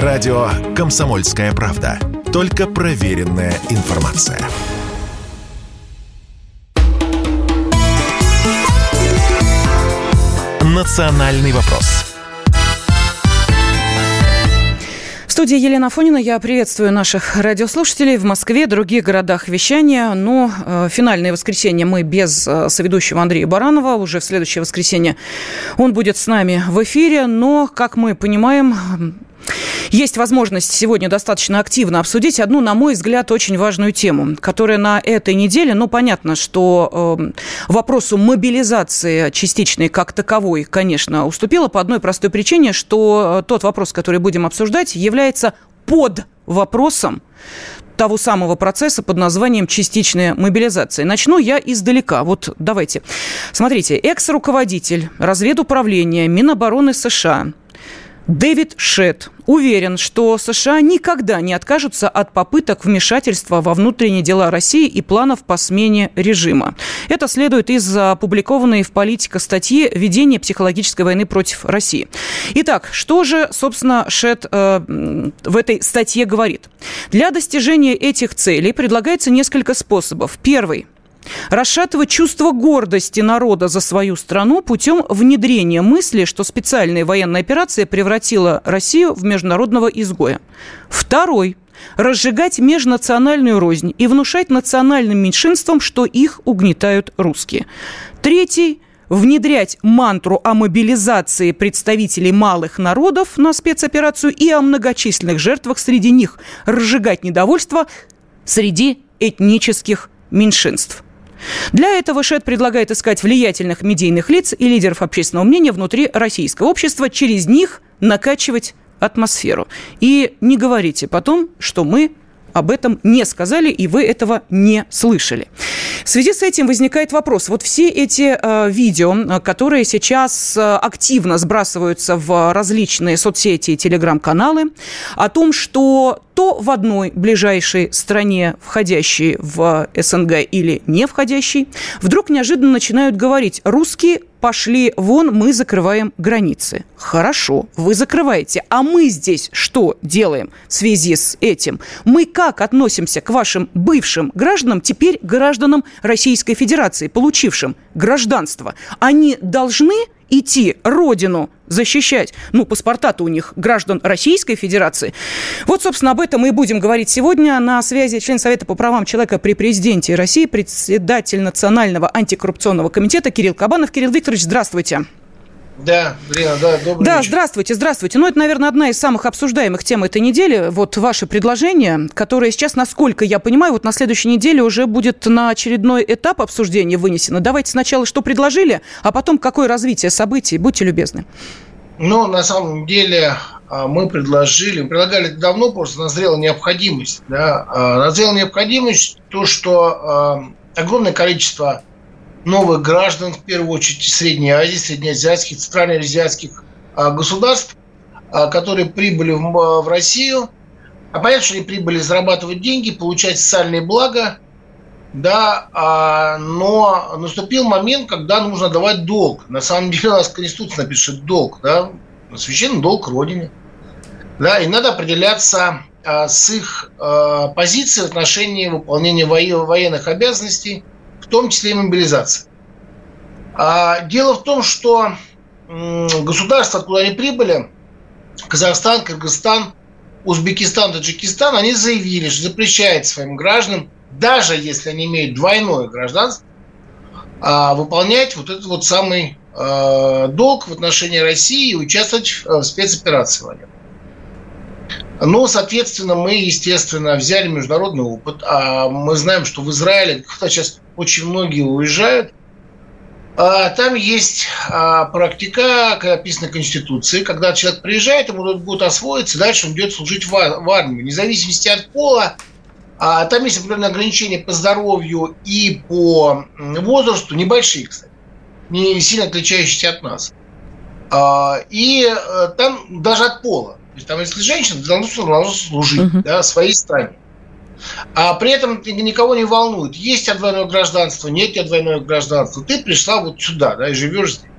Радио «Комсомольская правда». Только проверенная информация. «Национальный вопрос» В студии Елена Фонина. Я приветствую наших радиослушателей в Москве, других городах вещания. Но э, финальное воскресенье мы без э, соведущего Андрея Баранова. Уже в следующее воскресенье он будет с нами в эфире. Но, как мы понимаем, есть возможность сегодня достаточно активно обсудить одну, на мой взгляд, очень важную тему, которая на этой неделе, ну, понятно, что э, вопросу мобилизации частичной как таковой, конечно, уступила по одной простой причине, что э, тот вопрос, который будем обсуждать, является под вопросом того самого процесса под названием частичная мобилизация. Начну я издалека. Вот давайте. Смотрите, экс-руководитель разведуправления Минобороны США Дэвид Шет уверен, что США никогда не откажутся от попыток вмешательства во внутренние дела России и планов по смене режима. Это следует из опубликованной в «Политика» статьи «Ведение психологической войны против России». Итак, что же, собственно, Шет э, в этой статье говорит? Для достижения этих целей предлагается несколько способов. Первый – Расшатывать чувство гордости народа за свою страну путем внедрения мысли, что специальная военная операция превратила Россию в международного изгоя. Второй разжигать межнациональную рознь и внушать национальным меньшинствам, что их угнетают русские. Третий внедрять мантру о мобилизации представителей малых народов на спецоперацию и о многочисленных жертвах среди них, разжигать недовольство среди этнических меньшинств. Для этого ШЭД предлагает искать влиятельных медийных лиц и лидеров общественного мнения внутри российского общества, через них накачивать атмосферу. И не говорите потом, что мы об этом не сказали, и вы этого не слышали. В связи с этим возникает вопрос. Вот все эти э, видео, которые сейчас э, активно сбрасываются в различные соцсети и телеграм-каналы, о том, что то в одной ближайшей стране, входящей в СНГ или не входящей, вдруг неожиданно начинают говорить, русские пошли вон, мы закрываем границы. Хорошо, вы закрываете. А мы здесь что делаем в связи с этим? Мы как относимся к вашим бывшим гражданам, теперь гражданам Российской Федерации, получившим гражданство? Они должны идти родину защищать. Ну, паспорта-то у них граждан Российской Федерации. Вот, собственно, об этом мы и будем говорить сегодня. На связи член Совета по правам человека при президенте России, председатель Национального антикоррупционного комитета Кирилл Кабанов. Кирилл Викторович, здравствуйте. Да, Лена, да, добрый Да, вечер. здравствуйте, здравствуйте. Ну, это, наверное, одна из самых обсуждаемых тем этой недели. Вот ваше предложение, которое сейчас, насколько я понимаю, вот на следующей неделе уже будет на очередной этап обсуждения вынесено. Давайте сначала что предложили, а потом какое развитие событий. Будьте любезны. Ну, на самом деле, а, мы предложили, мы предлагали это давно, просто назрела необходимость. Да? А, назрела необходимость то, что а, огромное количество новых граждан, в первую очередь Средней Азии, среднеазиатских, центральноазиатских государств, которые прибыли в Россию. А понятно, что они прибыли зарабатывать деньги, получать социальные блага, да, но наступил момент, когда нужно давать долг. На самом деле у нас Конституция напишет долг, да, священный долг Родине. Да, и надо определяться с их позицией в отношении выполнения военных обязанностей том числе и мобилизация. А дело в том, что государства, откуда они прибыли, Казахстан, Кыргызстан, Узбекистан, Таджикистан, они заявили, что запрещает своим гражданам, даже если они имеют двойное гражданство, а, выполнять вот этот вот самый а, долг в отношении России и участвовать в спецоперации военной. Ну, соответственно, мы, естественно, взяли международный опыт. А мы знаем, что в Израиле, куда сейчас очень многие уезжают, а там есть а, практика, в Конституции, когда человек приезжает, ему будет освоиться, дальше он идет служить в армию. Вне зависимости от пола, а там есть определенные ограничения по здоровью и по возрасту, небольшие, кстати, не сильно отличающиеся от нас. И э, там даже от пола. То есть там, если женщина, то должна, должна служить uh-huh. да, своей стране. А при этом никого не волнует, есть у тебя двойное гражданство, нет у тебя двойное гражданство. Ты пришла вот сюда, да, и живешь здесь.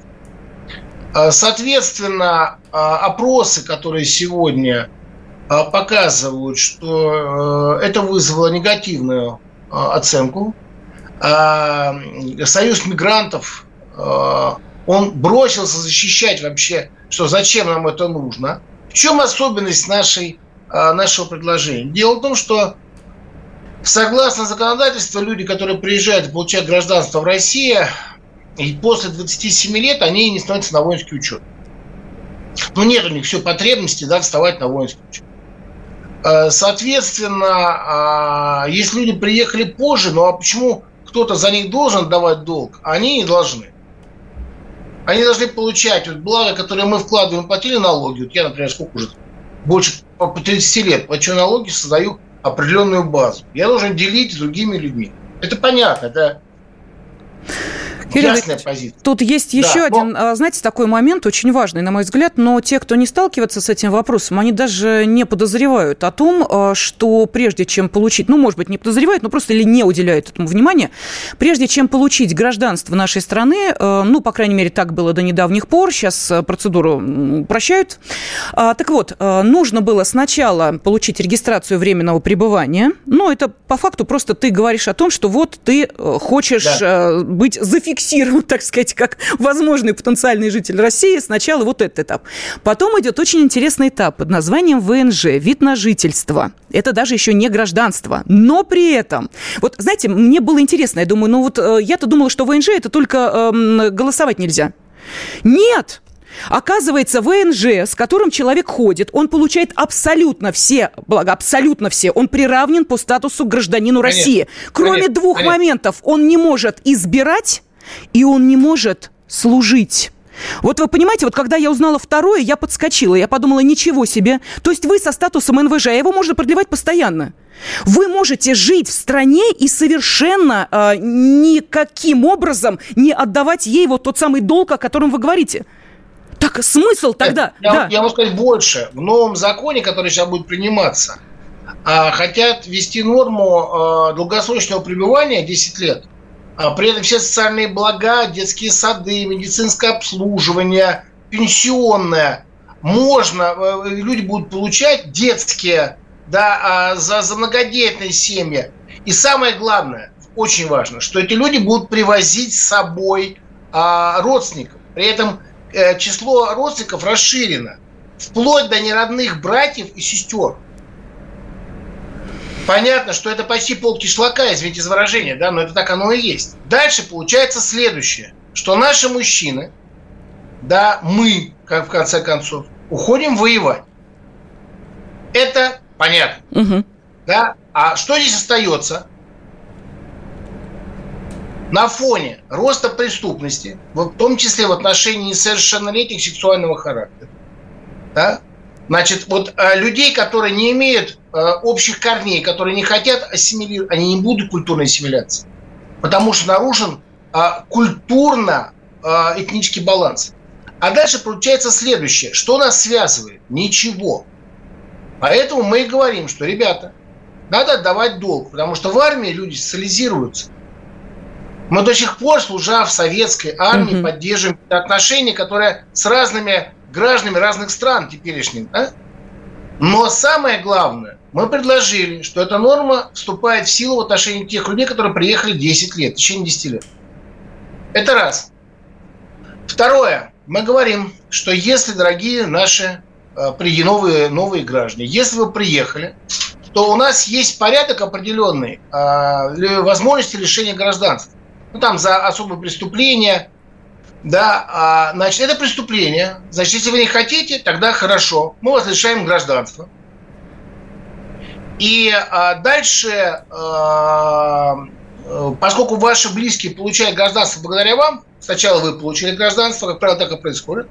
А, соответственно, а, опросы, которые сегодня показывают, что это вызвало негативную оценку. Союз мигрантов, он бросился защищать вообще, что зачем нам это нужно. В чем особенность нашей, нашего предложения? Дело в том, что Согласно законодательству, люди, которые приезжают и получают гражданство в России, и после 27 лет они не становятся на воинский учет. Ну, нет у них все потребности да, вставать на воинский учет. Э, соответственно, а, если люди приехали позже, ну а почему кто-то за них должен давать долг, а они не должны? Они должны получать вот благо, которые мы вкладываем, платили налоги. Вот я, например, сколько уже? Больше по 30 лет плачу налоги, создаю определенную базу. Я должен делить с другими людьми. Это понятно, это Кирилл, Ясная позиция. Тут есть да, еще но... один, а, знаете, такой момент, очень важный, на мой взгляд, но те, кто не сталкивается с этим вопросом, они даже не подозревают о том, а, что прежде чем получить, ну, может быть, не подозревают, но просто или не уделяют этому внимания, прежде чем получить гражданство нашей страны, а, ну, по крайней мере, так было до недавних пор, сейчас процедуру прощают. Так вот, нужно было сначала получить регистрацию временного пребывания, ну, это по факту просто ты говоришь о том, что вот ты хочешь да. быть зафиксирован зафиксирован, так сказать, как возможный потенциальный житель России, сначала вот этот этап. Потом идет очень интересный этап под названием ВНЖ, вид на жительство. Это даже еще не гражданство. Но при этом, вот знаете, мне было интересно, я думаю, ну вот э, я-то думала, что ВНЖ это только э, голосовать нельзя. Нет, Оказывается, ВНЖ, с которым человек ходит, он получает абсолютно все блага, абсолютно все. Он приравнен по статусу гражданину конечно, России. Кроме конечно, двух конечно. моментов, он не может избирать и он не может служить. Вот вы понимаете, вот когда я узнала второе, я подскочила. Я подумала, ничего себе. То есть вы со статусом НВЖ, а его можно продлевать постоянно. Вы можете жить в стране и совершенно э, никаким образом не отдавать ей вот тот самый долг, о котором вы говорите. Так смысл тогда? Я, да. я могу сказать больше. В новом законе, который сейчас будет приниматься, э, хотят ввести норму э, долгосрочного пребывания 10 лет а при этом все социальные блага, детские сады, медицинское обслуживание, пенсионное, можно, э, люди будут получать детские, да, а, за, за многодетные семьи. И самое главное, очень важно, что эти люди будут привозить с собой а, родственников. При этом э, число родственников расширено, вплоть до неродных братьев и сестер. Понятно, что это почти пол кишлака, извините за выражение, да, но это так оно и есть. Дальше получается следующее, что наши мужчины, да, мы, как в конце концов, уходим воевать. Это понятно. Угу. Да? А что здесь остается? На фоне роста преступности, в том числе в отношении несовершеннолетних сексуального характера, да? Значит, вот а, людей, которые не имеют а, общих корней, которые не хотят ассимилировать, они не будут культурной ассимиляции. Потому что нарушен а, культурно-этнический баланс. А дальше получается следующее. Что нас связывает? Ничего. Поэтому мы и говорим, что, ребята, надо отдавать долг, потому что в армии люди социализируются. Мы до сих пор, служа в советской армии, угу. поддерживаем отношения, которые с разными гражданами разных стран теперешних. Да? Но самое главное, мы предложили, что эта норма вступает в силу в отношении тех людей, которые приехали 10 лет, в течение 10 лет. Это раз. Второе. Мы говорим, что если, дорогие наши э, новые, новые граждане, если вы приехали, то у нас есть порядок определенный э, возможности лишения гражданства. Ну, там за особые преступления, да, а, значит, это преступление. Значит, если вы не хотите, тогда хорошо. Мы вас лишаем гражданства. И а, дальше, а, поскольку ваши близкие получают гражданство благодаря вам, сначала вы получили гражданство, как правило, так и происходит,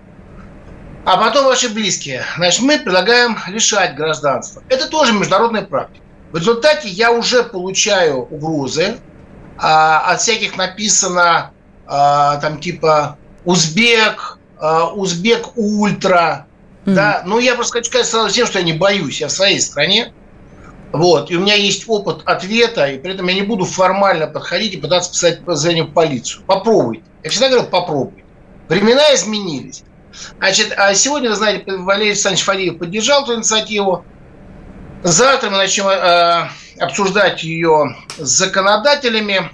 а потом ваши близкие, значит, мы предлагаем лишать гражданства. Это тоже международная практика. В результате я уже получаю угрозы, а, от всяких написано а, там типа узбек, а, узбек ультра, mm-hmm. да, ну я просто хочу сказать сразу всем, что я не боюсь, я в своей стране, вот, и у меня есть опыт ответа, и при этом я не буду формально подходить и пытаться писать позвонение в полицию. Попробуйте. Я всегда говорю, попробуйте. Времена изменились. Значит, а сегодня, вы знаете, Валерий Александрович Фадеев поддержал эту инициативу. Завтра мы начнем э, обсуждать ее с законодателями.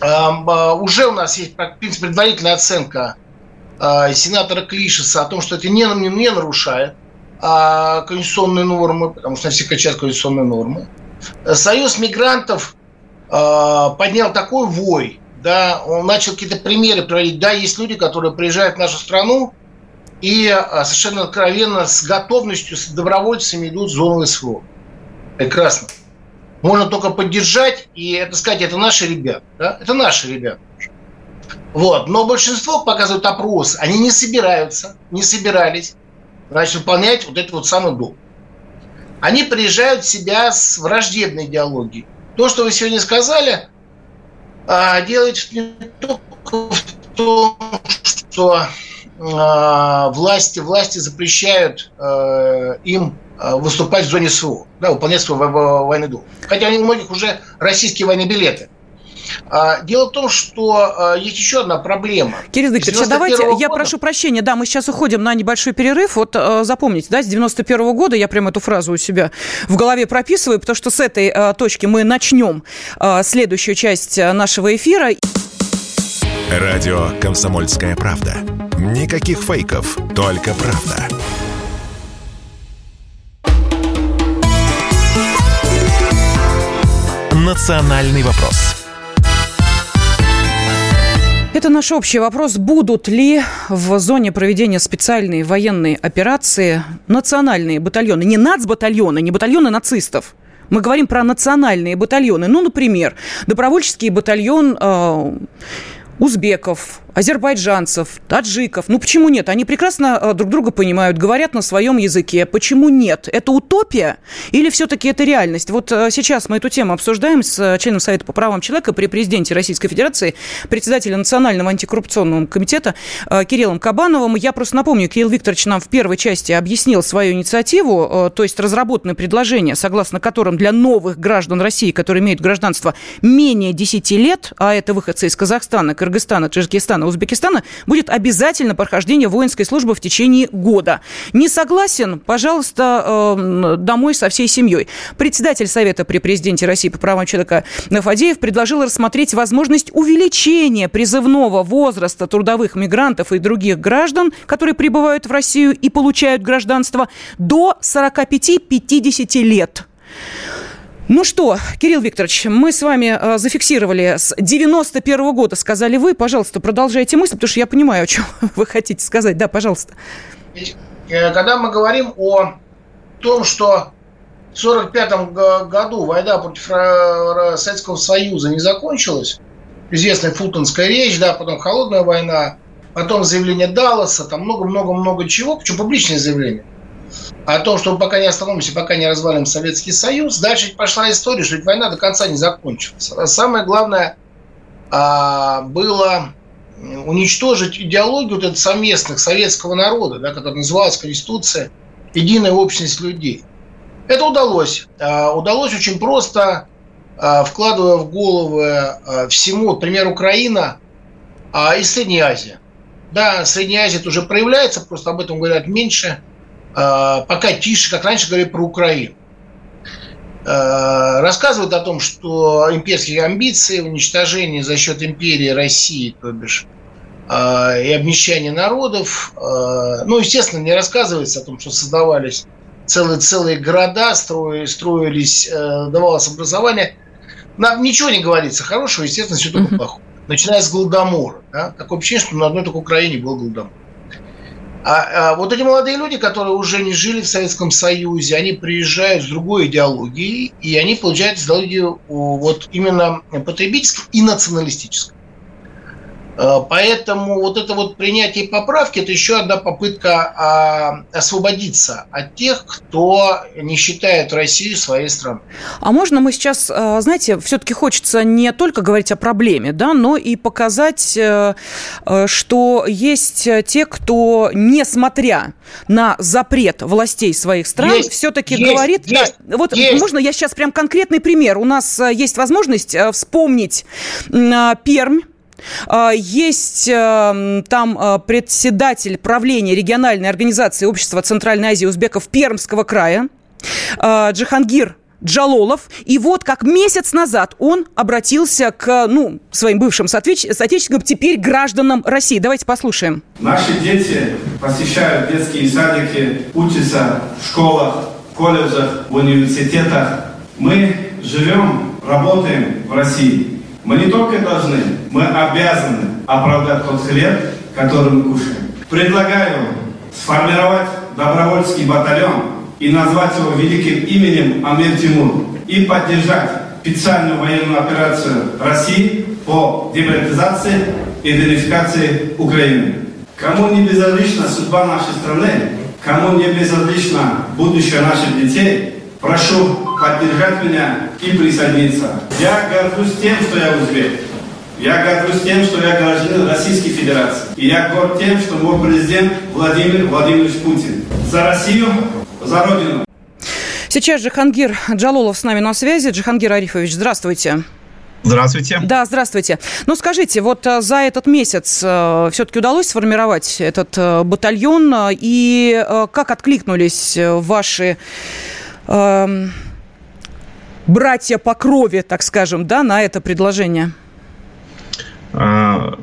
Э, уже у нас есть, в принципе, предварительная оценка э, сенатора Клишеса о том, что это не, не, нарушает э, конституционные нормы, потому что все качают конституционные нормы. Союз мигрантов поднял такой вой, да, он начал какие-то примеры приводить. Да, есть люди, которые приезжают в нашу страну, и а, совершенно откровенно с готовностью, с добровольцами идут в зону СВО. Прекрасно. Можно только поддержать и это сказать, это наши ребята. Да? Это наши ребята. Вот. Но большинство показывают опрос, они не собираются, не собирались значит, выполнять вот этот вот самый долг. Они приезжают в себя с враждебной идеологией. То, что вы сегодня сказали, а, делает не только в том, что власти, власти запрещают э, им э, выступать в зоне СВО, да, выполнять свой военный долг. Хотя у многих уже российские военные билеты. А, дело в том, что э, есть еще одна проблема. Кирилл Викторович, а давайте, года... я прошу прощения, да, мы сейчас уходим на небольшой перерыв. Вот запомните, да, с 91 -го года я прям эту фразу у себя в голове прописываю, потому что с этой точки мы начнем следующую часть нашего эфира. Радио «Комсомольская правда». Никаких фейков, только правда. «Национальный вопрос». Это наш общий вопрос. Будут ли в зоне проведения специальной военной операции национальные батальоны? Не нацбатальоны, не батальоны нацистов. Мы говорим про национальные батальоны. Ну, например, добровольческий батальон э, узбеков, азербайджанцев, таджиков. Ну почему нет? Они прекрасно э, друг друга понимают, говорят на своем языке. Почему нет? Это утопия или все-таки это реальность? Вот э, сейчас мы эту тему обсуждаем с э, членом Совета по правам человека при президенте Российской Федерации, председателем Национального антикоррупционного комитета Кириллом Кабановым. Я просто напомню, Кирилл Викторович нам в первой части объяснил свою инициативу, то есть разработанное предложение, согласно которым для новых граждан России, которые имеют гражданство менее 10 лет, а это выходцы из Казахстана, Кыргызстана, Таджикистана, Узбекистана будет обязательно прохождение воинской службы в течение года. Не согласен? Пожалуйста, э, домой со всей семьей. Председатель Совета при президенте России по правам человека Фадеев предложил рассмотреть возможность увеличения призывного возраста трудовых мигрантов и других граждан, которые прибывают в Россию и получают гражданство, до 45-50 лет. Ну что, Кирилл Викторович, мы с вами э, зафиксировали с 91 -го года, сказали вы. Пожалуйста, продолжайте мысль, потому что я понимаю, о чем вы хотите сказать. Да, пожалуйста. Э, когда мы говорим о том, что в 1945 году война против Советского Союза не закончилась, известная Фултонская речь, да, потом холодная война, потом заявление Далласа, там много-много-много чего, причем публичные заявления – о том, что мы пока не остановимся, пока не развалим Советский Союз. Дальше пошла история, что война до конца не закончилась. Самое главное а, было уничтожить идеологию вот этот совместных советского народа, да, который называлась Конституция «Единая общность людей». Это удалось. А, удалось очень просто, а, вкладывая в головы всему, например, Украина и Средняя Азия. Да, Средняя Азия уже проявляется, просто об этом говорят меньше – пока тише, как раньше говорили про Украину. Э, рассказывают о том, что имперские амбиции, уничтожение за счет империи России, то бишь, э, и обнищание народов. Ну, естественно, не рассказывается о том, что создавались целые, целые города, строились, строились, давалось образование. Нам ничего не говорится хорошего, естественно, все только плохое. Начиная с Голодомора. Да? Такое ощущение, что на одной только Украине был Голодомор. А, а вот эти молодые люди, которые уже не жили в Советском Союзе, они приезжают с другой идеологией, и они получают идеологию вот именно потребительской и националистической. Э, поэтому вот это вот принятие поправки – это еще одна попытка а, освободиться от тех, кто не считает Россию своей страной. А можно мы сейчас, э, знаете, все-таки хочется не только говорить о проблеме, да, но и показать, э, что есть те, кто, несмотря на запрет властей своих стран, все-таки говорит… Есть, да, вот есть. можно я сейчас прям конкретный пример. У нас есть возможность вспомнить Пермь, есть эм, там э, председатель правления региональной организации общества Центральной Азии узбеков Пермского края. э, Джихангир Джалолов. И вот как месяц назад он обратился к ну, своим бывшим соотечественникам, теперь гражданам России. Давайте послушаем. Наши дети посещают детские садики, учатся в школах, колледжах, в университетах. Мы живем, работаем в России. Мы не только должны, мы обязаны оправдать тот хлеб, который мы кушаем. Предлагаю сформировать добровольский батальон и назвать его великим именем Амир Тимур и поддержать специальную военную операцию России по демократизации и идентификации Украины. Кому не безразлична судьба нашей страны, кому не безразлично будущее наших детей, прошу поддержать меня и присоединиться. Я горжусь тем, что я узбек. Я горжусь тем, что я гражданин Российской Федерации. И я горд тем, что мой президент Владимир Владимирович Путин. За Россию, за Родину. Сейчас Джихангир Джалолов с нами на связи. Джихангир Арифович, здравствуйте. Здравствуйте. Да, здравствуйте. Ну, скажите, вот э, за этот месяц э, все-таки удалось сформировать этот э, батальон, и как откликнулись ваши э, братья по крови, так скажем, да, на это предложение? А,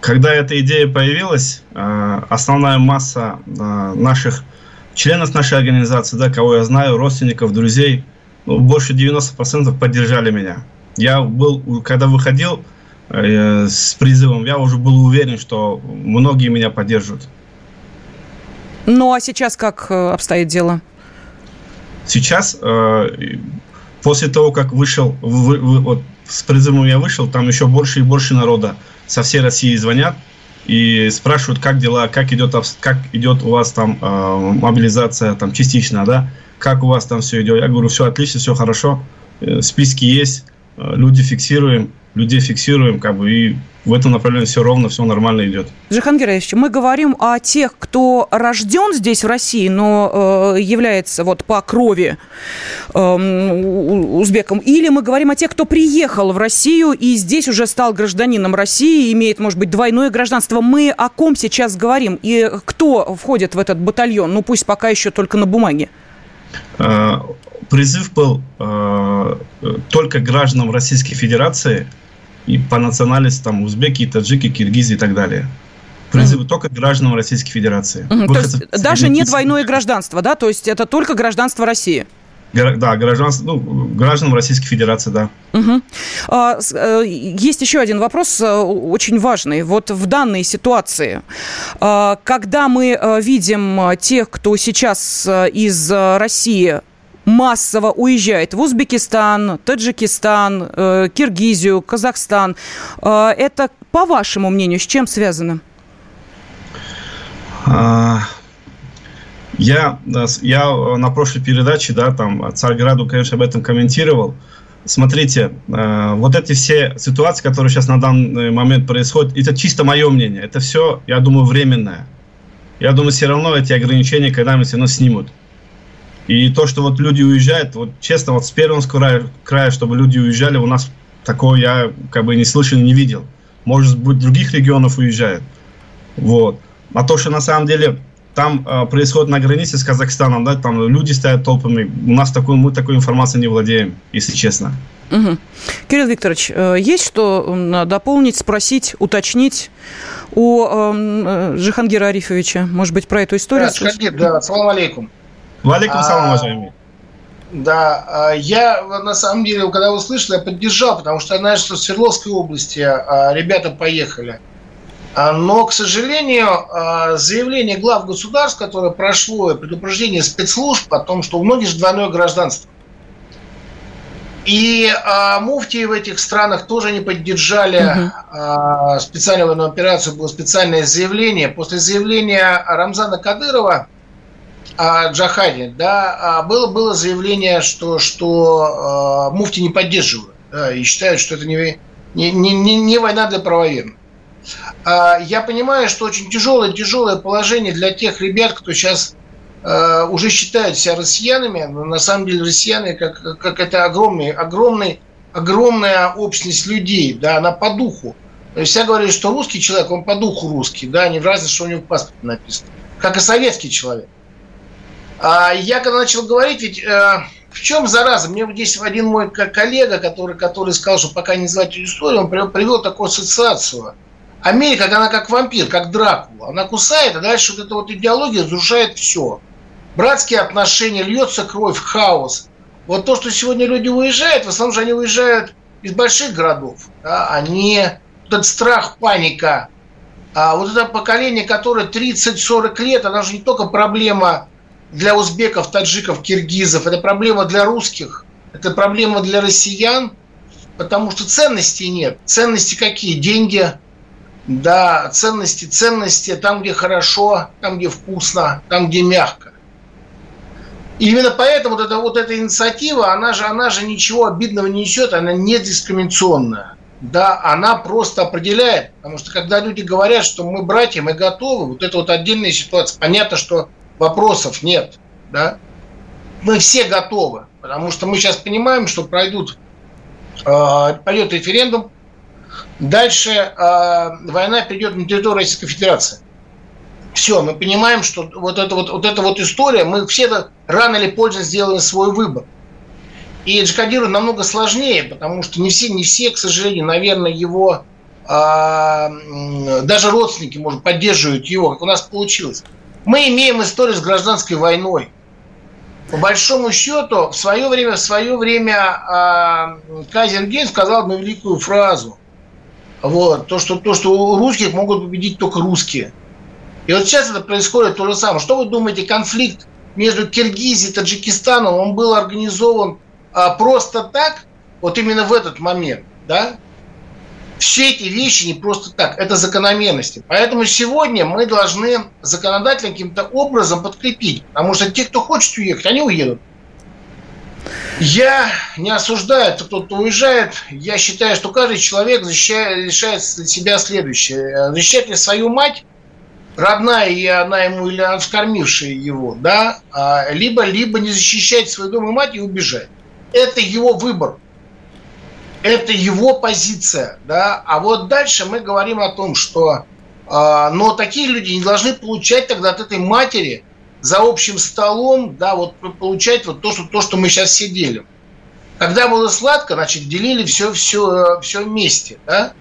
когда эта идея появилась, основная масса наших членов нашей организации, да, кого я знаю, родственников, друзей, ну, больше 90% поддержали меня. Я был, когда выходил э, с призывом, я уже был уверен, что многие меня поддержат. Ну, а сейчас как э, обстоит дело? Сейчас, э, после того, как вышел, вы, вы, вот с призывом я вышел, там еще больше и больше народа со всей России звонят, и спрашивают, как дела, как идет, как идет у вас там э, мобилизация там частично, да, как у вас там все идет. Я говорю, все отлично, все хорошо, э, списки есть, э, люди фиксируем, людей фиксируем, как бы, и в этом направлении все ровно, все нормально идет. Джихан Гераевич, мы говорим о тех, кто рожден здесь в России, но э, является вот по крови э, узбеком, или мы говорим о тех, кто приехал в Россию и здесь уже стал гражданином России, имеет, может быть, двойное гражданство. Мы о ком сейчас говорим и кто входит в этот батальон? Ну, пусть пока еще только на бумаге. Э, призыв был э, только гражданам Российской Федерации – и по национальности там узбеки, таджики, киргизы и так далее. Призывы mm. только гражданам Российской Федерации. Mm. То есть даже не двойное гражданство, да? То есть это только гражданство России? Да, гражданство, ну, гражданам Российской Федерации, да. Угу. А, есть еще один вопрос, э, очень важный. Вот в данной ситуации, а, когда мы э, видим тех, кто сейчас из России массово уезжает в Узбекистан, Таджикистан, э, Киргизию, Казахстан. Э, это, по вашему мнению, с чем связано? А, я, я на прошлой передаче, да, там, Царьграду, конечно, об этом комментировал. Смотрите, э, вот эти все ситуации, которые сейчас на данный момент происходят, это чисто мое мнение. Это все, я думаю, временное. Я думаю, все равно эти ограничения когда-нибудь все равно снимут. И то, что вот люди уезжают, вот честно, вот с Пермского края, края, чтобы люди уезжали, у нас такого я как бы не слышал, не видел. Может быть, других регионов уезжают. Вот. А то, что на самом деле там э, происходит на границе с Казахстаном, да, там люди стоят толпами, у нас такой, мы такой информацией не владеем, если честно. Угу. Кирилл Викторович, э, есть что дополнить, спросить, уточнить у э, Жихангира Арифовича, может быть, про эту историю? Да, Джихангир, да, ассаламу алейкум. Валикум салам, а, уважаемый. Да, а, я на самом деле, когда услышал, я поддержал, потому что я знаю, что в Свердловской области а, ребята поехали. Но, к сожалению, заявление глав государств, которое прошло, предупреждение спецслужб о том, что у многих же двойное гражданство. И а, муфтии в этих странах тоже не поддержали угу. а, специальную военную операцию. Было специальное заявление. После заявления Рамзана Кадырова – о джахаде, да, а было, было заявление, что, что э, муфти не поддерживают, да, и считают, что это не, не, не, не война для правоверных. А, я понимаю, что очень тяжелое, тяжелое положение для тех ребят, кто сейчас э, уже считают себя россиянами, но на самом деле россияне, как, как это огромный, огромный, огромная общность людей, да, она по духу. То есть я говорю, что русский человек, он по духу русский, да, не в разнице, что у него в паспорте написано. Как и советский человек. А я когда начал говорить, ведь э, в чем зараза? Мне здесь один мой коллега, который, который сказал, что пока не знать историю, он привел, такую ассоциацию. Америка, она как вампир, как Дракула. Она кусает, а дальше вот эта вот идеология разрушает все. Братские отношения, льется кровь, хаос. Вот то, что сегодня люди уезжают, в основном же они уезжают из больших городов. Да, они, вот этот страх, паника. А вот это поколение, которое 30-40 лет, она же не только проблема для узбеков, таджиков, киргизов, это проблема для русских, это проблема для россиян, потому что ценностей нет. Ценности какие? Деньги, да, ценности, ценности там, где хорошо, там, где вкусно, там, где мягко. И именно поэтому вот эта, вот эта инициатива, она же, она же ничего обидного не несет, она не дискриминационная. Да, она просто определяет, потому что когда люди говорят, что мы братья, мы готовы, вот это вот отдельная ситуация. Понятно, что вопросов нет, да. Мы все готовы, потому что мы сейчас понимаем, что пройдут, э, пойдет референдум, дальше э, война перейдет на территорию Российской Федерации. Все, мы понимаем, что вот эта вот, вот эта вот история, мы все рано или поздно сделаем свой выбор. И Джакадиру намного сложнее, потому что не все, не все, к сожалению, наверное, его а, даже родственники, может, поддерживают его, как у нас получилось. Мы имеем историю с гражданской войной. По большому счету, в свое время, в свое время а, Казинген сказал одну великую фразу. Вот, то, что, то, что у русских могут победить только русские. И вот сейчас это происходит то же самое. Что вы думаете, конфликт между Киргизией и Таджикистаном, он был организован а, просто так, вот именно в этот момент, да? Все эти вещи не просто так, это закономерности. Поэтому сегодня мы должны законодательно каким-то образом подкрепить, потому что те, кто хочет уехать, они уедут. Я не осуждаю тот, кто уезжает. Я считаю, что каждый человек защищает, для себя следующее. Защищать ли свою мать, родная и она ему или вскормившая его, да, а, либо, либо не защищать свой дом и мать и убежать. Это его выбор. Это его позиция, да. А вот дальше мы говорим о том, что, э, но такие люди не должны получать тогда от этой матери за общим столом, да, вот получать вот то, что, то, что мы сейчас все делим. Когда было сладко, значит, делили все, все, все вместе, да.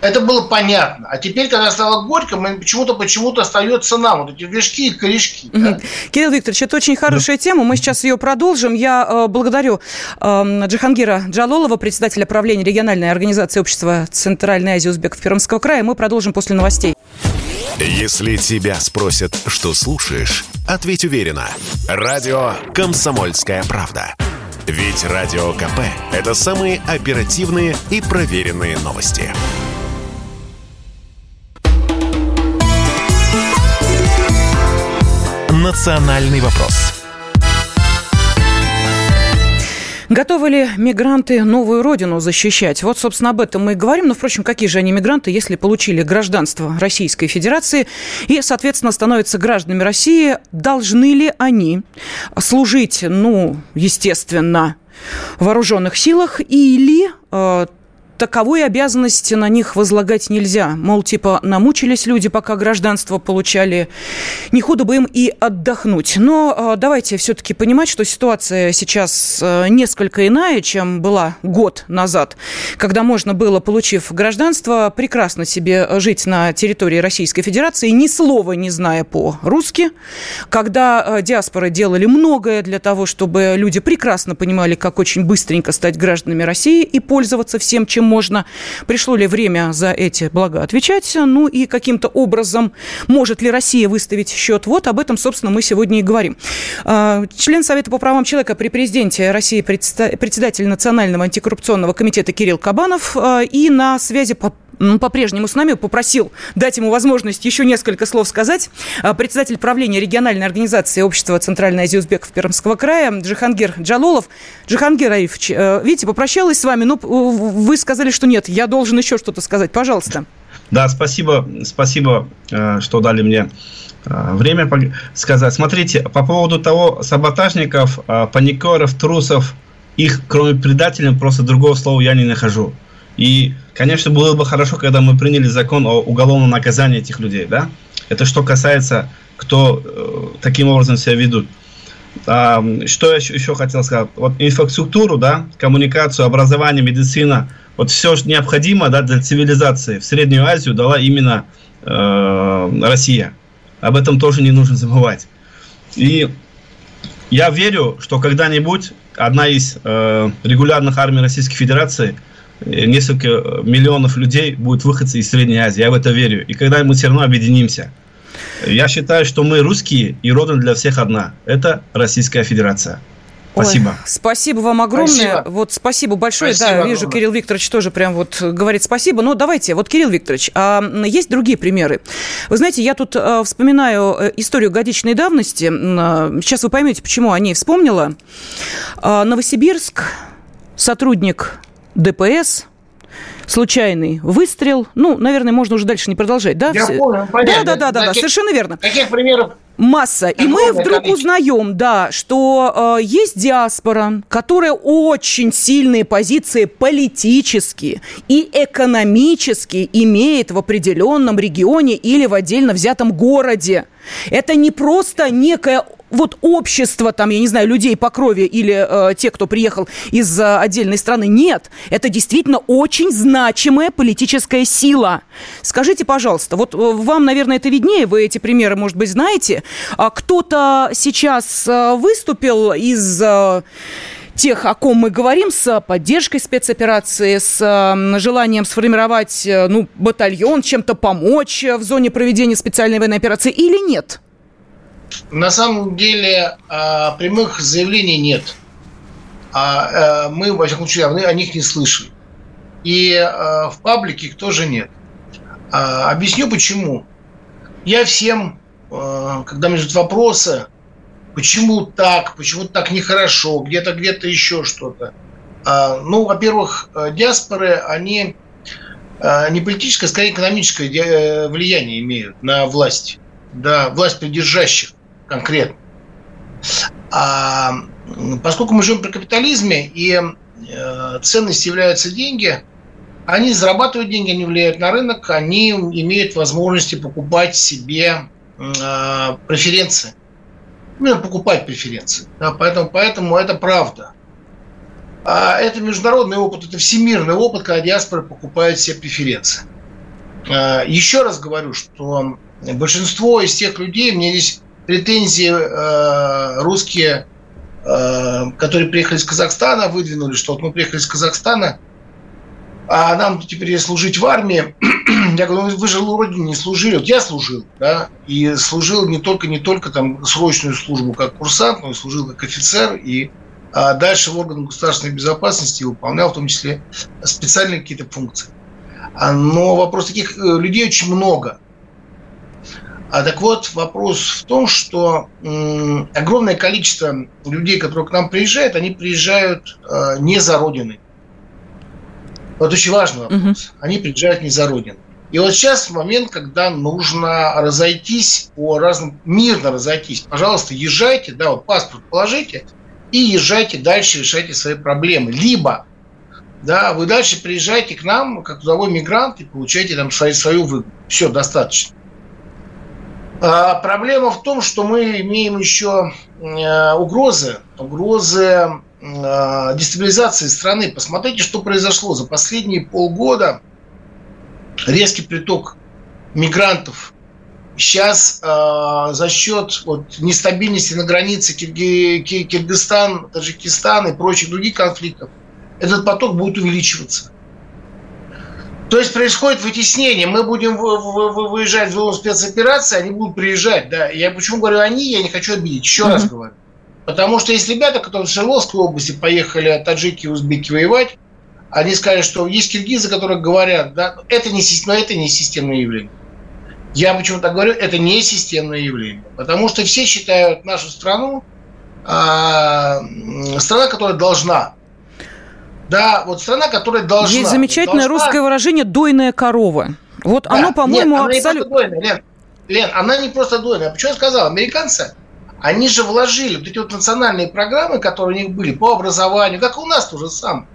Это было понятно. А теперь, когда стало горько, мы почему-то почему-то остается нам вот эти вершки и корешки. Да? Кирилл Викторович, это очень хорошая да. тема. Мы сейчас ее продолжим. Я э, благодарю э, Джихангира Джалолова, председателя правления региональной организации общества Центральной Азии Узбеков Пермского края. Мы продолжим после новостей. Если тебя спросят, что слушаешь, ответь уверенно. Радио «Комсомольская правда». Ведь Радио КП – это самые оперативные и проверенные новости. «Национальный вопрос». Готовы ли мигранты новую родину защищать? Вот, собственно, об этом мы и говорим. Но, впрочем, какие же они мигранты, если получили гражданство Российской Федерации и, соответственно, становятся гражданами России? Должны ли они служить, ну, естественно, в вооруженных силах или э, таковой обязанности на них возлагать нельзя. Мол, типа, намучились люди, пока гражданство получали, не худо бы им и отдохнуть. Но э, давайте все-таки понимать, что ситуация сейчас э, несколько иная, чем была год назад, когда можно было, получив гражданство, прекрасно себе жить на территории Российской Федерации, ни слова не зная по-русски, когда э, диаспоры делали многое для того, чтобы люди прекрасно понимали, как очень быстренько стать гражданами России и пользоваться всем, чем можно. Пришло ли время за эти блага отвечать? Ну и каким-то образом может ли Россия выставить счет? Вот об этом, собственно, мы сегодня и говорим. А, член Совета по правам человека при президенте России, председатель Национального антикоррупционного комитета Кирилл Кабанов а, и на связи по по-прежнему с нами, попросил дать ему возможность еще несколько слов сказать. А, председатель правления региональной организации общества Центральной Азии Узбеков Пермского края Джихангир Джалолов. Джихангир Аифович, э, видите, попрощалась с вами, но вы сказали, что нет, я должен еще что-то сказать. Пожалуйста. Да, спасибо, спасибо, э, что дали мне э, время сказать. Смотрите, по поводу того саботажников, паникеров, трусов, их, кроме предателей, просто другого слова я не нахожу. И, конечно, было бы хорошо, когда мы приняли закон о уголовном наказании этих людей, да? Это что касается, кто э, таким образом себя ведут. А, что я еще хотел сказать? Вот инфраструктуру, да, коммуникацию, образование, медицина, вот все, что необходимо да, для цивилизации в Среднюю Азию дала именно э, Россия. Об этом тоже не нужно забывать. И я верю, что когда-нибудь одна из э, регулярных армий Российской Федерации, несколько миллионов людей будет выходцы из Средней Азии. Я в это верю. И когда мы все равно объединимся. Я считаю, что мы русские, и родина для всех одна. Это Российская Федерация. Спасибо. Ой, спасибо вам огромное. Спасибо. Вот спасибо большое. Спасибо да, вижу. Кирилл Викторович тоже прям вот говорит спасибо. Но давайте, вот, Кирилл Викторович, а есть другие примеры. Вы знаете, я тут а, вспоминаю э, историю годичной давности. А, сейчас вы поймете, почему о ней вспомнила. А, Новосибирск, сотрудник ДПС, случайный выстрел. Ну, наверное, можно уже дальше не продолжать, да? Я понял, понятно. Да, да, да, да, да, совершенно верно. Каких примеров масса. И мы вдруг узнаем, да, что э, есть диаспора, которая очень сильные позиции политические и экономически имеет в определенном регионе или в отдельно взятом городе. Это не просто некая вот общество, там, я не знаю, людей по крови или э, те, кто приехал из э, отдельной страны. Нет, это действительно очень значимая политическая сила. Скажите, пожалуйста, вот э, вам, наверное, это виднее, вы эти примеры, может быть, знаете. А кто-то сейчас э, выступил из... Э, тех, о ком мы говорим, с поддержкой спецоперации, с э, желанием сформировать ну, батальон, чем-то помочь в зоне проведения специальной военной операции или нет? На самом деле а, прямых заявлений нет. А, а мы, во всяком случае, о них не слышим. И в паблике их тоже нет. Объясню почему. Я всем, когда мне задают вопросы, почему так, почему так нехорошо, где-то, где-то еще что-то. Ну, во-первых, диаспоры, они не политическое, а скорее экономическое э, влияние имеют на власть. Да, власть придержащих конкретно. А поскольку мы живем при капитализме и э, ценность являются деньги, они зарабатывают деньги, они влияют на рынок, они имеют возможности покупать себе э, преференции. Именно покупать преференции. Да, поэтому, поэтому это правда. А это международный опыт, это всемирный опыт, когда диаспора покупает себе преференции. А, еще раз говорю, что большинство из тех людей, мне здесь претензии э, русские, э, которые приехали из Казахстана, выдвинули, что вот мы приехали из Казахстана, а нам теперь служить в армии. Я говорю, ну вы же в родине не служили. Вот я служил, да, и служил не только, не только там срочную службу как курсант, но и служил как офицер, и а дальше в органах государственной безопасности выполнял в том числе специальные какие-то функции. А, но вопрос таких э, людей очень много. А так вот, вопрос в том, что м, огромное количество людей, которые к нам приезжают, они приезжают э, не за Родиной. Вот очень важный вопрос. Угу. Они приезжают не за Родиной. И вот сейчас момент, когда нужно разойтись по разным, мирно разойтись. Пожалуйста, езжайте, да, вот паспорт положите и езжайте дальше, решайте свои проблемы. Либо, да, вы дальше приезжайте к нам, как трудовой мигрант, и получаете там свою, свою выгоду. Все, достаточно. А, проблема в том, что мы имеем еще э, угрозы, угрозы э, дестабилизации страны. Посмотрите, что произошло за последние полгода. Резкий приток мигрантов. Сейчас э, за счет вот, нестабильности на границе Кирги, Киргизстан, Таджикистан и прочих других конфликтов этот поток будет увеличиваться. То есть происходит вытеснение. Мы будем выезжать в зону спецоперации, они будут приезжать. Да. Я почему говорю они, я не хочу обидеть. Еще mm-hmm. раз говорю. Потому что есть ребята, которые в Свердловской области поехали таджики и узбеки воевать, они сказали, что есть киргизы, которые говорят, да, это не, но это не системное явление. Я почему так говорю, это не системное явление. Потому что все считают нашу страну а, страна, которая должна да, вот страна, которая должна... Есть замечательное должна... русское выражение «дойная корова». Вот да. оно, по-моему, абсолютно... Лен, Лен, она не просто дойная. А почему я сказал? Американцы, они же вложили вот эти вот национальные программы, которые у них были по образованию, как у нас тоже сам.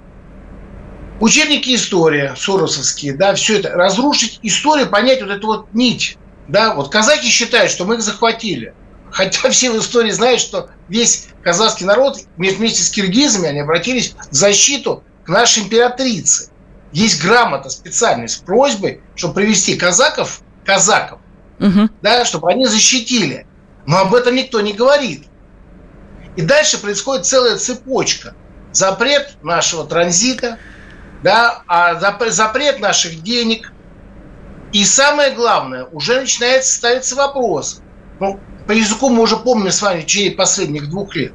Учебники истории, соросовские, да, все это. Разрушить историю, понять вот эту вот нить. Да, вот казахи считают, что мы их захватили. Хотя все в истории знают, что весь казахский народ вместе с киргизами они обратились в защиту к нашей императрице. Есть грамота специальная с просьбой, чтобы привести казаков, казаков, угу. да, чтобы они защитили. Но об этом никто не говорит. И дальше происходит целая цепочка. Запрет нашего транзита, да, а запрет наших денег. И самое главное, уже начинает ставиться вопрос. Ну, по языку мы уже помним с вами в течение последних двух лет.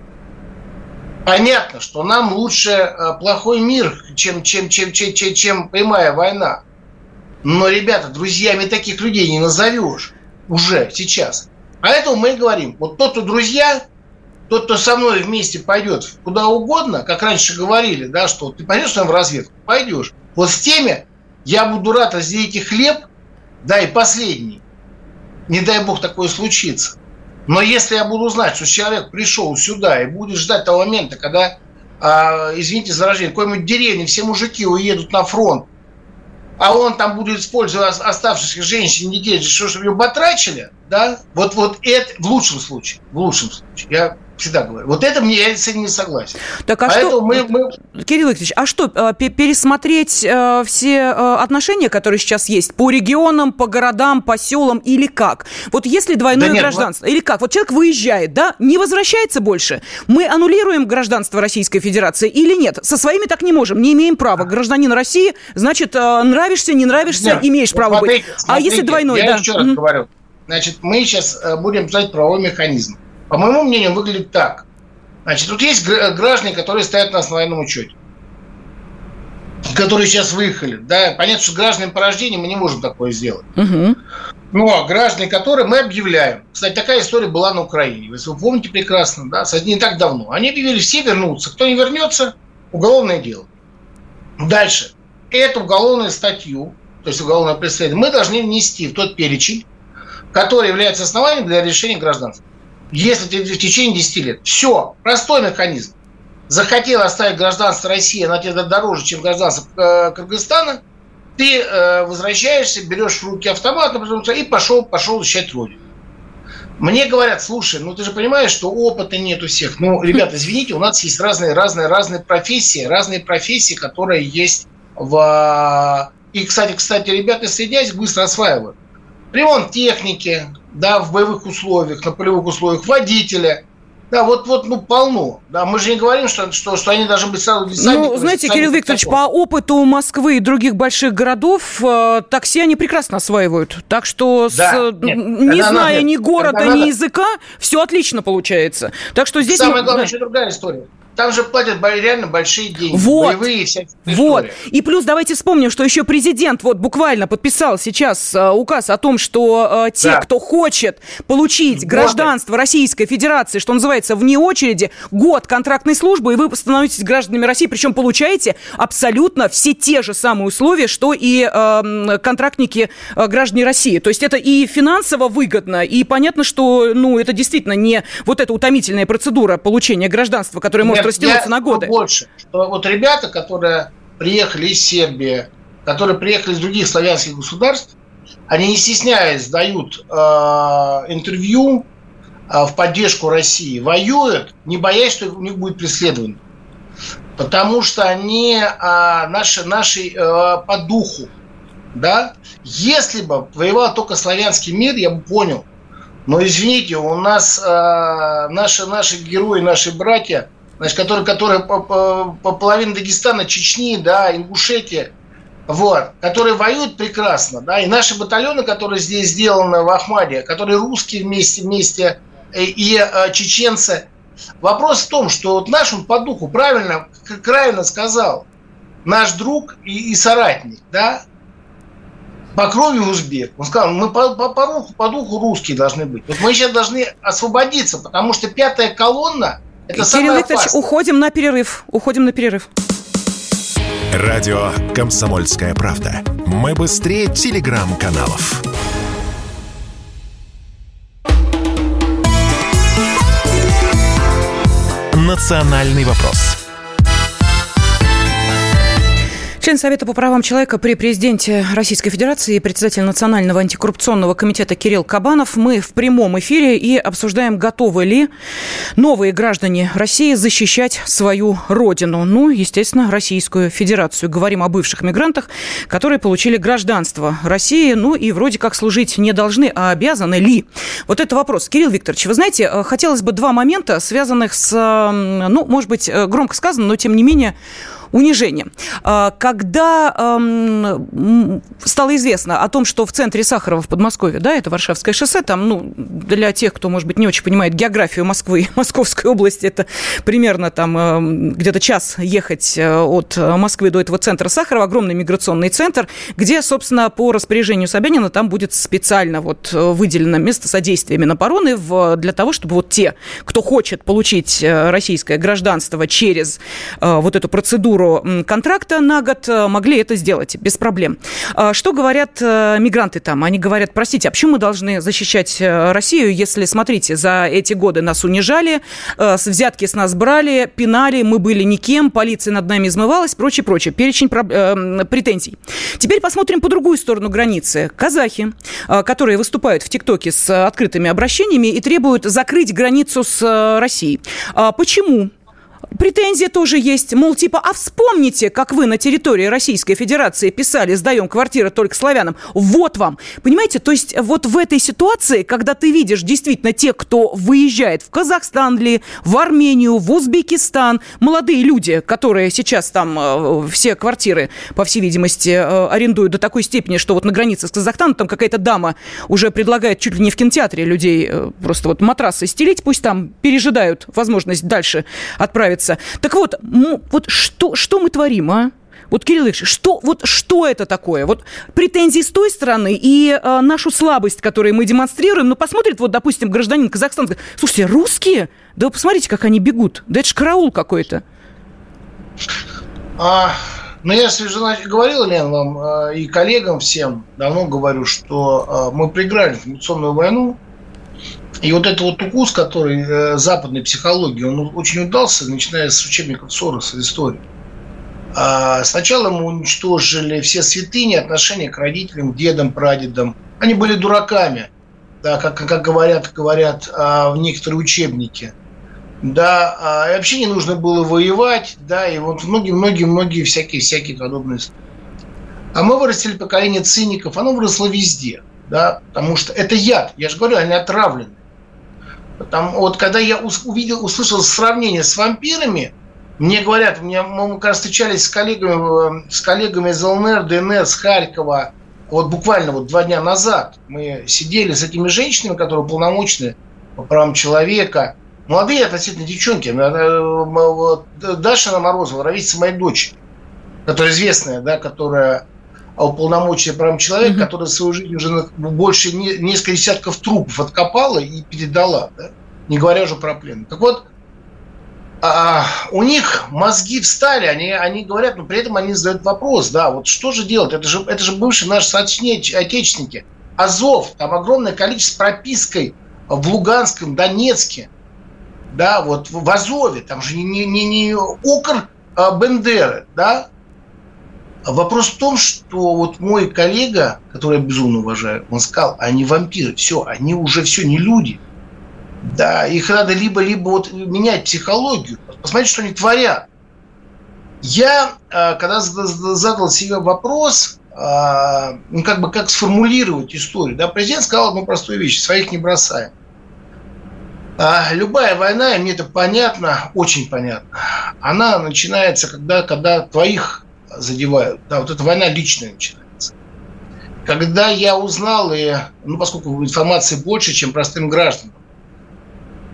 Понятно, что нам лучше э, плохой мир, чем, чем, чем, чем, чем, чем прямая война. Но, ребята, друзьями таких людей не назовешь уже сейчас. Поэтому мы говорим, вот тот, кто друзья, тот, кто со мной вместе пойдет куда угодно, как раньше говорили, да, что ты пойдешь там в разведку, пойдешь. Вот с теми я буду рад разделить и хлеб, да, и последний. Не дай бог такое случится. Но если я буду знать, что человек пришел сюда и будет ждать того момента, когда, а, извините за выражение, какой-нибудь деревне все мужики уедут на фронт, а он там будет использовать оставшихся женщин, детей, чтобы ее батрачили, да, вот, вот это в лучшем случае, в лучшем случае. Я всегда говорю. Вот это мне я с этим не согласен. Так, а Поэтому что, мы, мы... Кирилл Викторович, а что, э, пересмотреть э, все э, отношения, которые сейчас есть, по регионам, по городам, по селам или как? Вот если двойное да нет, гражданство, вот... или как? Вот человек выезжает, да, не возвращается больше, мы аннулируем гражданство Российской Федерации или нет? Со своими так не можем, не имеем права. Гражданин России, значит, нравишься, не нравишься, нет, имеешь право смотрите, быть. Смотрите, а если двойное, я да? еще раз угу. говорю, значит, мы сейчас будем писать правовой механизм по моему мнению, выглядит так. Значит, тут есть граждане, которые стоят на основном учете, которые сейчас выехали. Да, понятно, что с гражданами по рождению мы не можем такое сделать. Угу. Ну, а граждане, которые мы объявляем. Кстати, такая история была на Украине. Если вы помните прекрасно, да, не так давно. Они объявили, все вернутся. Кто не вернется, уголовное дело. Дальше. Эту уголовную статью, то есть уголовное преследование, мы должны внести в тот перечень, который является основанием для решения гражданства если в течение 10 лет. Все, простой механизм. Захотел оставить гражданство России, оно тебе дороже, чем гражданство э, Кыргызстана, ты э, возвращаешься, берешь в руки автомат и пошел, пошел защищать родину. Мне говорят, слушай, ну ты же понимаешь, что опыта нет у всех. Ну, ребята, извините, у нас есть разные, разные, разные профессии, разные профессии, которые есть в... И, кстати, кстати, ребята, соединяясь, быстро осваивают. Ремонт техники, да, в боевых условиях, на полевых условиях, водителя. Да, вот, вот, ну, полно. Да, мы же не говорим, что, что, что они должны быть сразу Ну, знаете, Кирилл Викторович, по опыту Москвы и других больших городов, э, такси они прекрасно осваивают. Так что, да, с, нет, не зная нет, ни города, ни языка, все отлично получается. Так что здесь... Самое главное, да. еще другая история. Там же платят реально большие деньги. Вот. Боевые Вот. И плюс давайте вспомним, что еще президент вот буквально подписал сейчас э, указ о том, что э, те, да. кто хочет получить гражданство Российской Федерации, что называется, вне очереди, год контрактной службы, и вы становитесь гражданами России, причем получаете абсолютно все те же самые условия, что и э, контрактники э, граждане России. То есть это и финансово выгодно, и понятно, что ну, это действительно не вот эта утомительная процедура получения гражданства, которая может растянуться на годы. Больше, что вот ребята, которые приехали из Сербии, которые приехали из других славянских государств, они не стесняясь дают э, интервью э, в поддержку России, воюют, не боясь, что у них будет преследование. Потому что они э, наши, наши э, по духу. Да? Если бы воевал только славянский мир, я бы понял. Но извините, у нас э, наши, наши герои, наши братья – значит, которые, которые по, по, по половине Дагестана, Чечни, да, Ингушетия, вот, которые воюют прекрасно, да, и наши батальоны, которые здесь сделаны в Ахмаде, которые русские вместе, вместе и, и э, чеченцы. Вопрос в том, что вот наш он по духу правильно, правильно сказал, наш друг и, и соратник, да, по крови узбек. Он сказал, мы по, по, по, духу, по духу русские должны быть. Вот мы сейчас должны освободиться, потому что пятая колонна – это Кирилл Викторович, уходим на перерыв. Уходим на перерыв. Радио «Комсомольская правда». Мы быстрее телеграм-каналов. «Национальный вопрос» Член Совета по правам человека при президенте Российской Федерации и председатель Национального антикоррупционного комитета Кирилл Кабанов. Мы в прямом эфире и обсуждаем, готовы ли новые граждане России защищать свою родину. Ну, естественно, Российскую Федерацию. Говорим о бывших мигрантах, которые получили гражданство России. Ну и вроде как служить не должны, а обязаны ли? Вот это вопрос. Кирилл Викторович, вы знаете, э, хотелось бы два момента, связанных с, ну, может быть, э, громко сказано, но тем не менее унижение. А, когда стало известно о том, что в центре Сахарова в Подмосковье, да, это Варшавское шоссе, там, ну, для тех, кто, может быть, не очень понимает географию Москвы, Московской области, это примерно там где-то час ехать э, от Москвы до этого центра Сахарова, огромный миграционный центр, где, собственно, по распоряжению Собянина там будет специально вот выделено место содействия Минобороны в, для того, чтобы вот те, кто хочет получить э, российское гражданство через э, вот эту процедуру процедуру контракта на год, э, могли это сделать без проблем. А что говорят э, мигранты там? Они говорят, простите, а почему мы должны защищать э, Россию, если, смотрите, за эти годы нас унижали, взятки с нас брали, пинали, мы были никем, полиция над нами измывалась, прочее, прочее. Перечень претензий. Теперь посмотрим по другую сторону границы. Казахи, которые выступают в ТикТоке с открытыми обращениями и требуют закрыть границу с Россией. А почему? Претензия тоже есть, мол, типа, а вспомните, как вы на территории Российской Федерации писали «сдаем квартиры только славянам». Вот вам. Понимаете, то есть вот в этой ситуации, когда ты видишь действительно тех, кто выезжает в Казахстан ли, в Армению, в Узбекистан, молодые люди, которые сейчас там э, все квартиры, по всей видимости, э, арендуют до такой степени, что вот на границе с Казахстаном там какая-то дама уже предлагает чуть ли не в кинотеатре людей э, просто вот матрасы стелить, пусть там пережидают возможность дальше отправиться нравится. Так вот, вот что, что мы творим, а? Вот, Кирилл Ильич, что, вот что это такое? Вот претензии с той стороны и э, нашу слабость, которую мы демонстрируем, ну, посмотрит, вот, допустим, гражданин Казахстана, слушайте, русские? Да вы посмотрите, как они бегут. Да это же караул какой-то. А, ну, я говорил, Лен, вам э, и коллегам всем давно говорю, что э, мы проиграли информационную войну, и вот этот вот укус, который э, западной психологии, он очень удался, начиная с учебников Сороса истории. А сначала мы уничтожили все святыни, отношения к родителям, дедам, прадедам. Они были дураками, да, как, как говорят, говорят а, в некоторые учебники. Да, а, и вообще не нужно было воевать, да, и вот многие-многие-многие всякие, всякие подобные А мы вырастили поколение циников, оно выросло везде, да, потому что это яд, я же говорю, они отравлены. Там, вот когда я увидел, услышал сравнение с вампирами, мне говорят, мне, мы как раз встречались с коллегами, э, с коллегами из ЛНР, ДНР, с Харькова, вот буквально вот два дня назад мы сидели с этими женщинами, которые полномочны по правам человека, молодые относительно девчонки. Э, Даша Морозова, ровесница моей дочери, которая известная, да, которая уполномоченная правам человека, mm-hmm. которая свою жизнь уже больше не, несколько десятков трупов откопала и передала, да? не говоря уже про плен. Так вот, а, у них мозги встали, они, они говорят, но при этом они задают вопрос, да, вот что же делать? Это же, это же бывшие наши соотечественники. Азов, там огромное количество пропиской в Луганском, Донецке, да, вот в Азове, там же не, не, не, не окр а Бендеры, да, Вопрос в том, что вот мой коллега, который я безумно уважаю, он сказал, они вампиры, все, они уже все не люди. Да, их надо либо-либо вот менять психологию, посмотреть, что они творят. Я, а, когда задал себе вопрос, а, ну, как бы, как сформулировать историю, да, президент сказал одну простую вещь, своих не бросаем. А, любая война, и мне это понятно, очень понятно, она начинается, когда, когда твоих задевают. Да, вот эта война личная начинается. Когда я узнал, и, ну, поскольку информации больше, чем простым гражданам,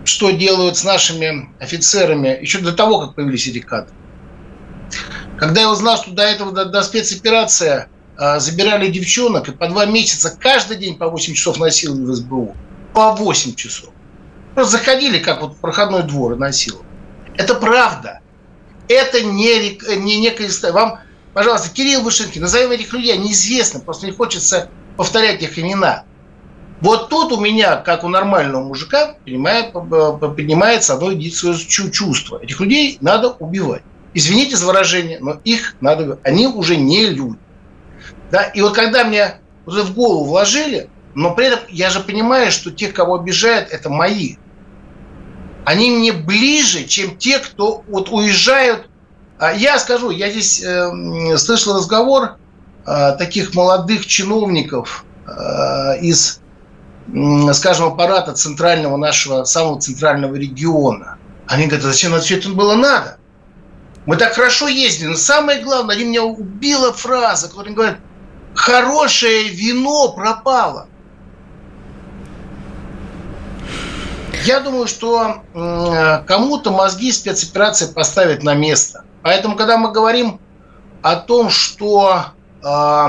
что делают с нашими офицерами еще до того, как появились эти кадры. Когда я узнал, что до этого, до, до спецоперации а, забирали девчонок, и по два месяца каждый день по 8 часов насиловали в СБУ. По 8 часов. Просто заходили, как вот в проходной двор и насиловали. Это правда. Это не, не некая. Вам Пожалуйста, Кирилл Вышинский, назовем этих людей, неизвестно, просто не хочется повторять их имена. Вот тут у меня, как у нормального мужика, поднимается одно единственное чувство. Этих людей надо убивать. извините за выражение, но их надо... Они уже не люди. Да? И вот когда мне уже в голову вложили, но при этом я же понимаю, что тех, кого обижают, это мои. Они мне ближе, чем те, кто вот уезжают. А я скажу, я здесь э, слышал разговор э, таких молодых чиновников э, из, э, скажем, аппарата центрального нашего, самого центрального региона. Они говорят, «А зачем нам все это было надо? Мы так хорошо ездили. Но самое главное, они меня убила фраза, которая говорит, хорошее вино пропало. Я думаю, что кому-то мозги спецоперации поставят на место. Поэтому, когда мы говорим о том, что э,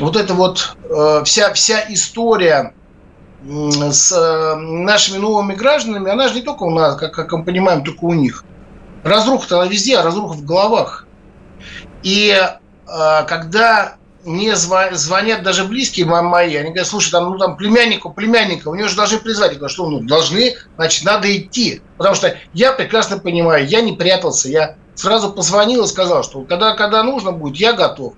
вот эта вот э, вся, вся история с э, нашими новыми гражданами, она же не только у нас, как, как мы понимаем, только у них. Разруха-то везде, а разруха в головах. И э, когда мне звонят даже близкие мои, они говорят, слушай, там, ну, там племяннику, племянника, у него же должны призвать. Я говорю, что ну, должны, значит, надо идти. Потому что я прекрасно понимаю, я не прятался, я сразу позвонил и сказал, что когда, когда нужно будет, я готов.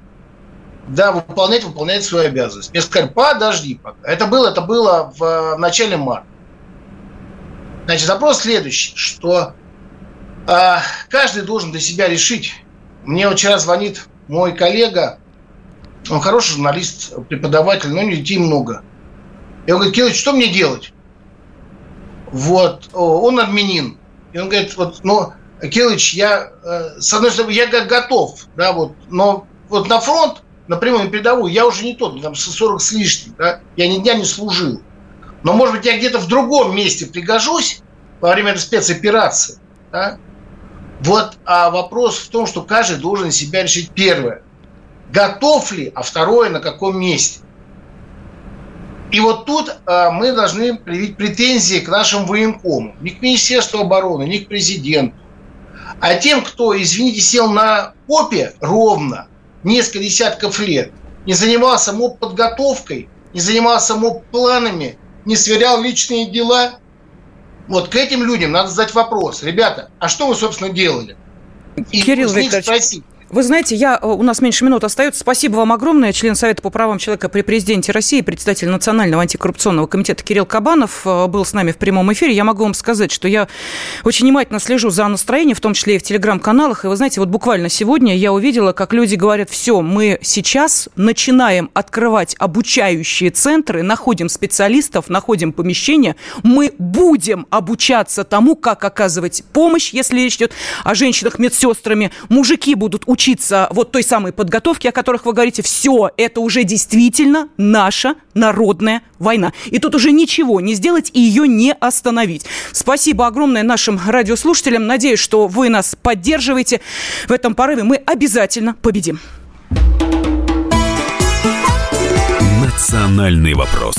Да, выполнять, выполнять свою обязанность. Мне сказали, подожди пока. Это было, это было в, в начале марта. Значит, вопрос следующий, что э, каждый должен для себя решить. Мне вчера звонит мой коллега, он хороший журналист, преподаватель, но не детей много. Я говорю, Кирилл, что мне делать? Вот, он админин. И он говорит, вот, ну, Кириллович, я, э, с одной стороны, я готов, да, вот, но вот на фронт, на передовую, я уже не тот, там 40 с лишним, да, я ни дня не служил. Но, может быть, я где-то в другом месте пригожусь во время этой спецоперации, да? Вот, а вопрос в том, что каждый должен себя решить первое готов ли, а второе, на каком месте. И вот тут э, мы должны привить претензии к нашим военкомам. Не к Министерству обороны, не к президенту. А тем, кто, извините, сел на попе ровно несколько десятков лет, не занимался МОП подготовкой, не занимался МОП планами, не сверял личные дела, вот к этим людям надо задать вопрос. Ребята, а что вы, собственно, делали? И Кирилл Викторович, спросить, вы знаете, я, э, у нас меньше минут остается. Спасибо вам огромное. Член Совета по правам человека при президенте России, председатель Национального антикоррупционного комитета Кирилл Кабанов э, был с нами в прямом эфире. Я могу вам сказать, что я очень внимательно слежу за настроением, в том числе и в телеграм-каналах. И вы знаете, вот буквально сегодня я увидела, как люди говорят, все, мы сейчас начинаем открывать обучающие центры, находим специалистов, находим помещения, мы будем обучаться тому, как оказывать помощь, если речь идет о женщинах медсестрами, мужики будут учиться учиться вот той самой подготовке, о которых вы говорите, все, это уже действительно наша народная война. И тут уже ничего не сделать и ее не остановить. Спасибо огромное нашим радиослушателям. Надеюсь, что вы нас поддерживаете в этом порыве. Мы обязательно победим. Национальный вопрос.